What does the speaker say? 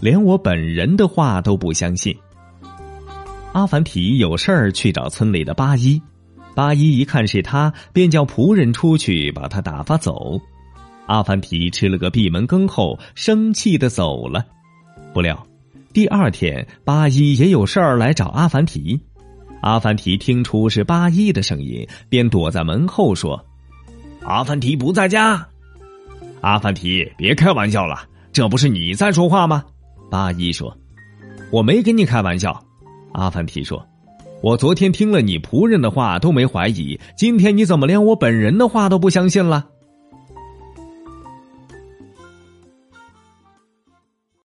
连我本人的话都不相信。阿凡提有事儿去找村里的八一，八一一看是他，便叫仆人出去把他打发走。阿凡提吃了个闭门羹后，生气的走了。不料，第二天八一也有事儿来找阿凡提。阿凡提听出是八一的声音，便躲在门后说：“阿凡提不在家。”阿凡提，别开玩笑了，这不是你在说话吗？八一说：“我没跟你开玩笑。”阿凡提说：“我昨天听了你仆人的话都没怀疑，今天你怎么连我本人的话都不相信了？”